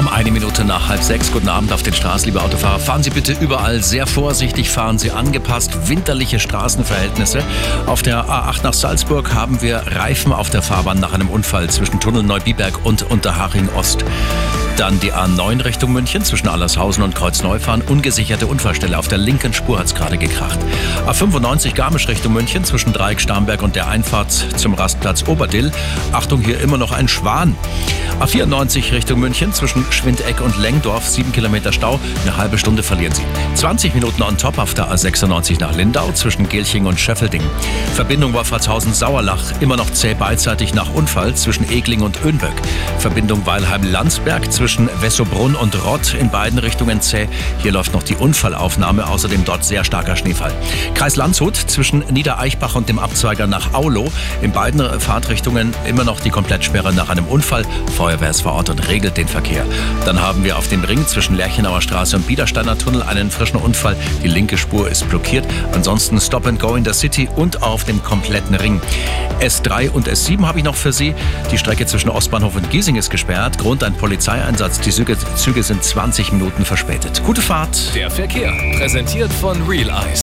Um eine Minute nach halb sechs. Guten Abend auf den Straßen, liebe Autofahrer. Fahren Sie bitte überall sehr vorsichtig, fahren Sie angepasst. Winterliche Straßenverhältnisse. Auf der A8 nach Salzburg haben wir Reifen auf der Fahrbahn nach einem Unfall zwischen Tunnel Neubiberg und Unterhaching Ost. Dann die A9 Richtung München zwischen Allershausen und Kreuzneufahren. Ungesicherte Unfallstelle. Auf der linken Spur hat es gerade gekracht. A95 Garmisch Richtung München zwischen Dreieck Starnberg und der Einfahrt zum Rastplatz Oberdill. Achtung, hier immer noch ein Schwan. A94 Richtung München zwischen Schwindeck und Lengdorf. Sieben Kilometer Stau. Eine halbe Stunde verlieren Sie. 20 Minuten on top auf der A96 nach Lindau zwischen Gelching und Schöffelding. Verbindung Wolfratshausen-Sauerlach. Immer noch zäh beidseitig nach Unfall zwischen Egling und Önböck. Verbindung Weilheim-Landsberg zwischen Wessobrunn und Rott in beiden Richtungen zäh. Hier läuft noch die Unfallaufnahme, außerdem dort sehr starker Schneefall. Kreis Landshut zwischen Niedereichbach und dem Abzweiger nach Aulo. In beiden Fahrtrichtungen immer noch die Komplettsperre nach einem Unfall. Feuerwehr ist vor Ort und regelt den Verkehr. Dann haben wir auf dem Ring zwischen Lerchenauer Straße und Biedersteiner Tunnel einen frischen Unfall. Die linke Spur ist blockiert. Ansonsten Stop and Go in der City und auf dem kompletten Ring. S3 und S7 habe ich noch für Sie. Die Strecke zwischen Ostbahnhof und Giesing ist gesperrt. Grund ein Polizeieinsatz Einsatz. Die Züge, Züge sind 20 Minuten verspätet. Gute Fahrt. Der Verkehr. Präsentiert von Real Eyes.